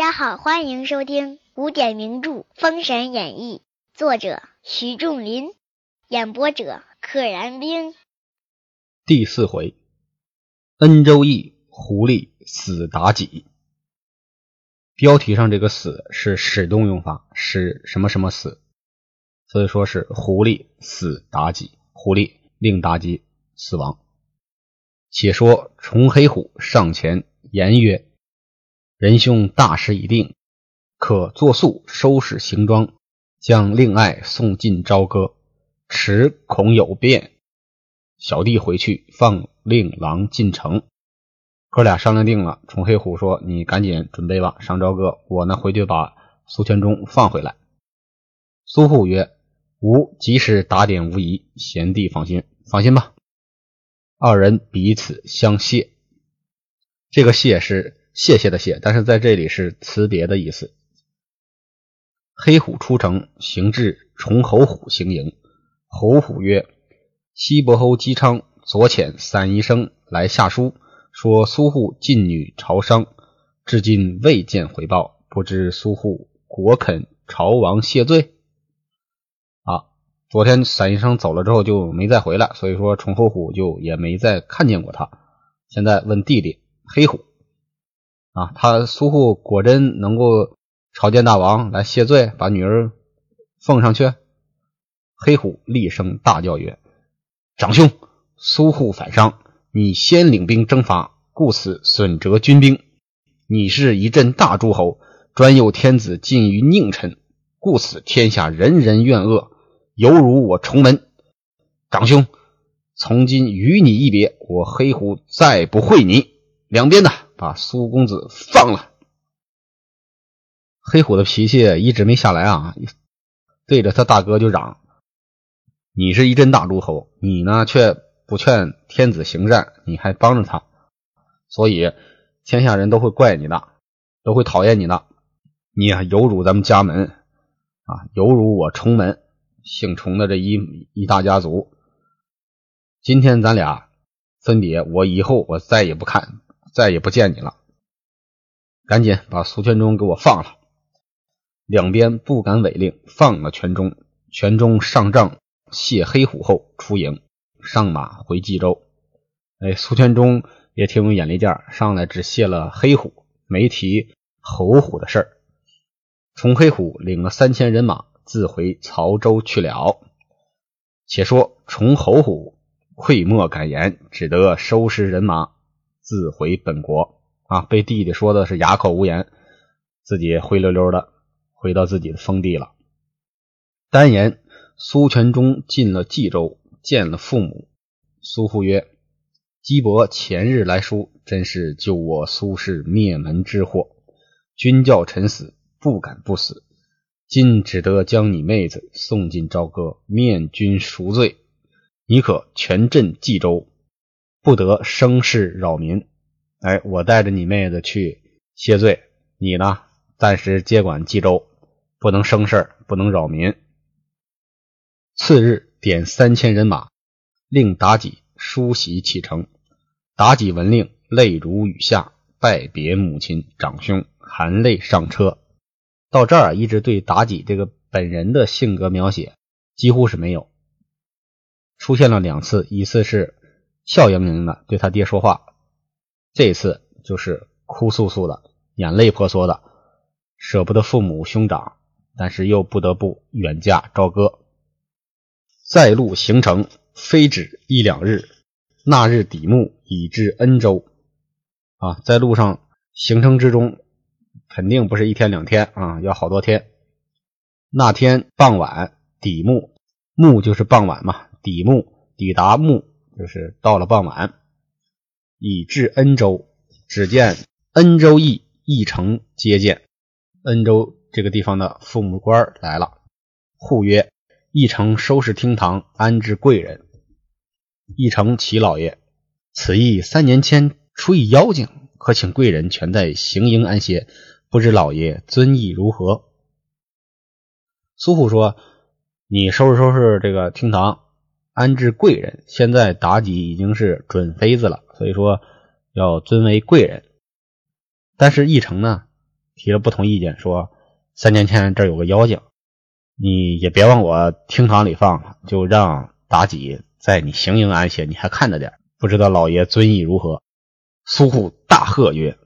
大家好，欢迎收听古典名著《封神演义》，作者徐仲林，演播者可燃冰。第四回，恩州义狐狸死妲己。标题上这个“死”是使动用法，使什么什么死，所以说是狐狸死妲己，狐狸令妲己死亡。且说重黑虎上前言曰。仁兄大事已定，可作速收拾行装，将令爱送进朝歌。迟恐有变，小弟回去放令郎进城。哥俩商量定了，崇黑虎说：“你赶紧准备吧，上朝歌。我呢回去把苏全忠放回来。”苏护曰：“吾即使打点无疑，贤弟放心，放心吧。”二人彼此相谢。这个谢是。谢谢的谢，但是在这里是辞别的意思。黑虎出城，行至崇侯虎行营。侯虎曰：“西伯侯姬昌左遣散医生来下书，说苏护进女朝商，至今未见回报，不知苏护果肯朝王谢罪？”啊，昨天散医生走了之后就没再回来，所以说崇侯虎就也没再看见过他。现在问弟弟黑虎。啊，他苏护果真能够朝见大王来谢罪，把女儿奉上去？黑虎厉声大叫曰：“长兄，苏护反伤，你先领兵征伐，故此损折军兵。你是一镇大诸侯，专有天子近于佞臣，故此天下人人怨恶，犹如我重门。长兄，从今与你一别，我黑虎再不会你。两边的。”把苏公子放了。黑虎的脾气一直没下来啊，对着他大哥就嚷：“你是一镇大诸侯，你呢却不劝天子行善，你还帮着他，所以天下人都会怪你的，都会讨厌你的。你啊，有辱咱们家门啊，有辱我崇门姓崇的这一一大家族。今天咱俩分别，我以后我再也不看。”再也不见你了！赶紧把苏全忠给我放了。两边不敢违令，放了全忠。全忠上帐谢黑虎后出营，上马回冀州。哎，苏全忠也挺有眼力见上来只谢了黑虎，没提侯虎的事儿。崇黑虎领了三千人马，自回曹州去了。且说崇侯虎愧莫敢言，只得收拾人马。自回本国啊，被弟弟说的是哑口无言，自己灰溜溜的回到自己的封地了。单言苏全忠进了冀州，见了父母。苏父曰：“姬伯前日来书，真是救我苏氏灭门之祸。君叫臣死，不敢不死。今只得将你妹子送进朝歌，面君赎罪。你可全镇冀州。”不得生事扰民，哎，我带着你妹子去谢罪，你呢，暂时接管冀州，不能生事不能扰民。次日，点三千人马，令妲己梳洗启程。妲己闻令，泪如雨下，拜别母亲长兄，含泪上车。到这儿，一直对妲己这个本人的性格描写几乎是没有，出现了两次，一次是。笑盈盈的对他爹说话，这次就是哭诉诉的、眼泪婆娑的，舍不得父母兄长，但是又不得不远嫁朝歌。在路行程非止一两日，那日底暮已至恩州。啊，在路上行程之中，肯定不是一天两天啊，要好多天。那天傍晚底暮，暮就是傍晚嘛，底暮抵达暮。就是到了傍晚，已至恩州，只见恩州邑邑城接见。恩州这个地方的父母官来了，护曰：“义城收拾厅堂，安置贵人。”义城齐老爷，此役三年前出一妖精，可请贵人全在行营安歇，不知老爷尊意如何？苏护说：“你收拾收拾这个厅堂。”安置贵人，现在妲己已经是准妃子了，所以说要尊为贵人。但是义成呢，提了不同意见，说三年前这儿有个妖精，你也别往我厅堂里放了，就让妲己在你行营安歇，你还看着点。不知道老爷尊意如何？苏护大喝曰：“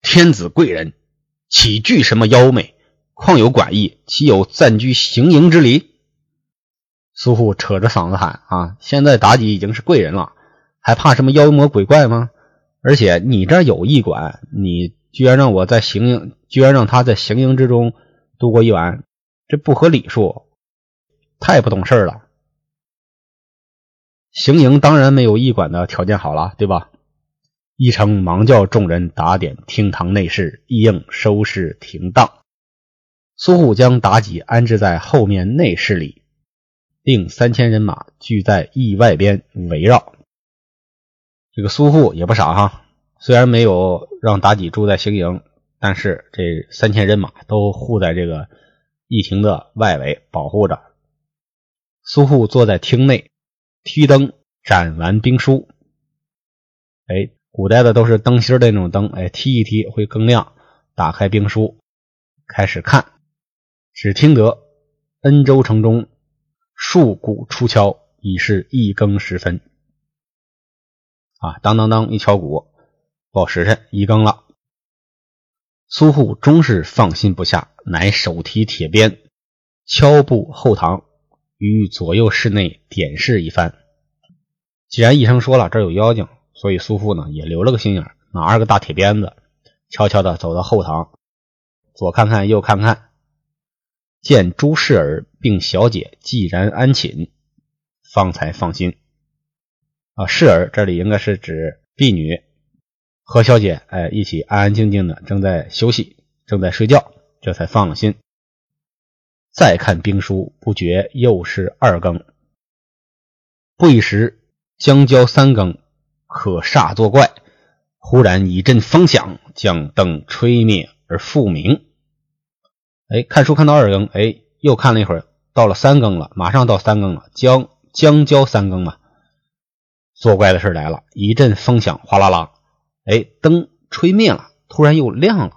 天子贵人，岂惧什么妖媚？况有管义，岂有暂居行营之理？”苏护扯着嗓子喊：“啊！现在妲己已经是贵人了，还怕什么妖魔鬼怪吗？而且你这有驿馆，你居然让我在行营，居然让他在行营之中度过一晚，这不合理数，太不懂事了。行营当然没有驿馆的条件好了，对吧？”一成忙叫众人打点厅堂内侍，一应收拾停当。苏护将妲己安置在后面内室里。令三千人马聚在驿外边围绕。这个苏护也不傻哈，虽然没有让妲己住在行营，但是这三千人马都护在这个驿亭的外围保护着。苏护坐在厅内，提灯展完兵书。哎，古代的都是灯芯的那种灯，哎，提一提会更亮。打开兵书，开始看，只听得恩州城中。数鼓出敲，已是一更时分。啊，当当当，一敲鼓，报时辰，一更了。苏护终是放心不下，乃手提铁鞭，敲步后堂，于左右室内点视一番。既然医生说了这有妖精，所以苏护呢也留了个心眼，拿着个大铁鞭子，悄悄的走到后堂，左看看，右看看。见朱氏儿并小姐既然安寝，方才放心。啊，氏儿这里应该是指婢女和小姐，哎，一起安安静静的正在休息，正在睡觉，这才放了心。再看兵书，不觉又是二更。不一时，将交三更，可煞作怪。忽然一阵风响，将灯吹灭而复明。哎，看书看到二更，哎，又看了一会儿，到了三更了，马上到三更了，将将交三更嘛。作怪的事来了，一阵风响，哗啦啦，哎，灯吹灭了，突然又亮了。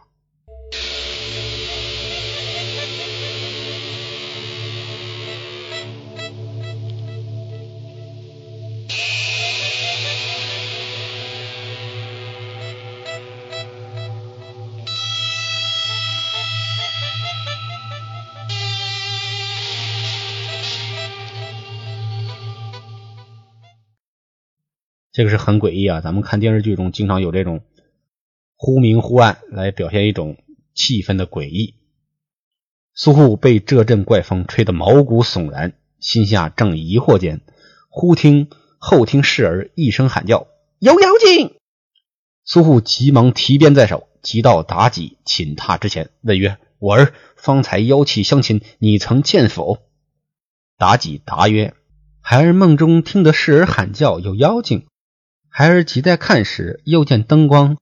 这个是很诡异啊！咱们看电视剧中经常有这种忽明忽暗来表现一种气氛的诡异。苏护被这阵怪风吹得毛骨悚然，心下正疑惑间，忽听后听侍儿一声喊叫：“有妖精！”苏护急忙提鞭在手，急到妲己寝榻之前，问曰：“我儿方才妖气相侵，你曾见否？”妲己答曰：“孩儿梦中听得侍儿喊叫，有妖精。”孩儿急待看时，又见灯光，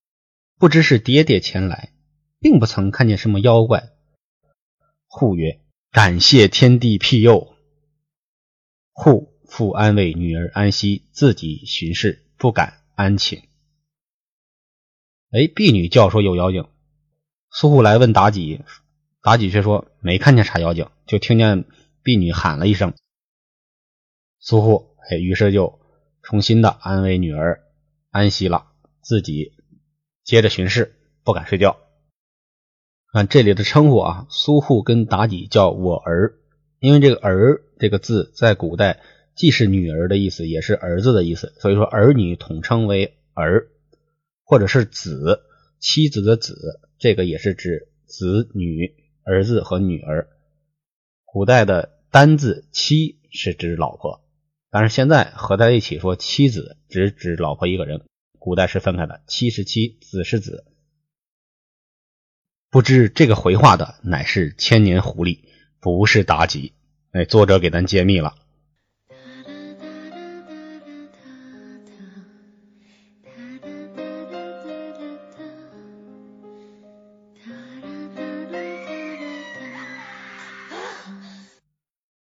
不知是爹爹前来，并不曾看见什么妖怪。护曰：“感谢天地庇佑。”护复安慰女儿安息，自己巡视，不敢安寝。哎，婢女叫说有妖精，苏护来问妲己，妲己却说没看见啥妖精，就听见婢女喊了一声。苏护哎，于是就。重新的安慰女儿，安息了，自己接着巡视，不敢睡觉。看这里的称呼啊，苏护跟妲己叫我儿，因为这个儿这个字在古代既是女儿的意思，也是儿子的意思，所以说儿女统称为儿，或者是子，妻子的子，这个也是指子女、儿子和女儿。古代的单字妻是指老婆。但是现在合在一起说妻子，只指老婆一个人。古代是分开的，妻是妻，子是子。不知这个回话的乃是千年狐狸，不是妲己。哎，作者给咱揭秘了。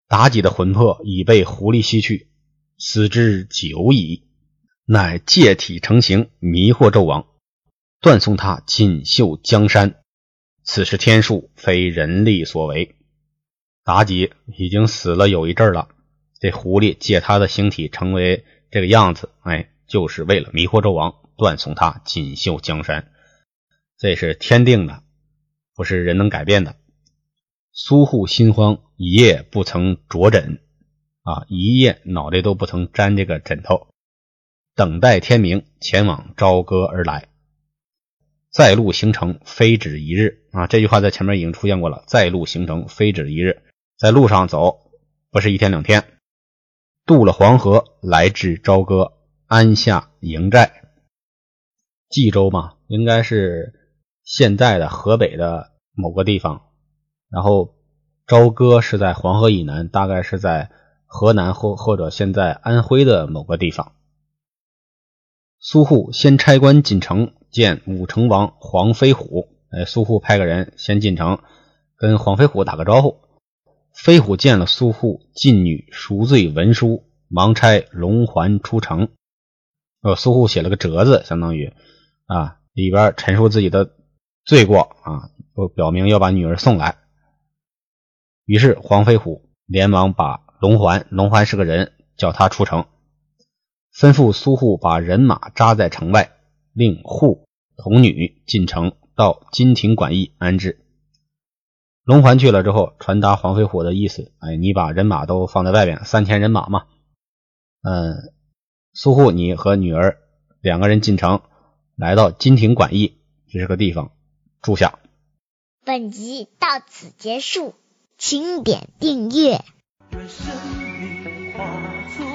妲己的魂魄已被狐狸吸去。死之久矣，乃借体成形，迷惑纣王，断送他锦绣江山。此事天数，非人力所为。妲己已经死了有一阵了，这狐狸借他的形体成为这个样子，哎，就是为了迷惑纣王，断送他锦绣江山。这是天定的，不是人能改变的。苏护心慌，一夜不曾着枕，啊，一夜脑袋都不曾沾这个枕头，等待天明，前往朝歌而来。在路行程，非止一日啊！这句话在前面已经出现过了。在路行程，非止一日，在路上走不是一天两天。渡了黄河，来至朝歌，安下营寨。冀州嘛，应该是现在的河北的某个地方。然后朝歌是在黄河以南，大概是在河南或或者现在安徽的某个地方。苏护先差官进城。见武成王黄飞虎，哎，苏护派个人先进城，跟黄飞虎打个招呼。飞虎见了苏护，进女赎罪文书，忙差龙环出城。呃，苏护写了个折子，相当于啊，里边陈述自己的罪过啊，表明要把女儿送来。于是黄飞虎连忙把龙环，龙环是个人，叫他出城，吩咐苏护把人马扎在城外，令护。童女进城，到金庭馆驿安置。龙环去了之后，传达黄飞虎的意思：哎，你把人马都放在外边，三千人马嘛。嗯，苏护，你和女儿两个人进城，来到金庭馆驿，这是个地方住下。本集到此结束，请点订阅。愿生命化作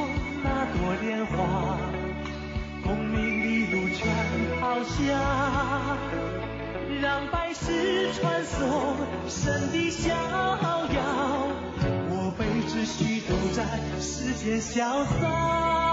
那朵莲花，功名利禄全抛下，让百世传颂神的逍遥，我辈只需都在世间潇洒。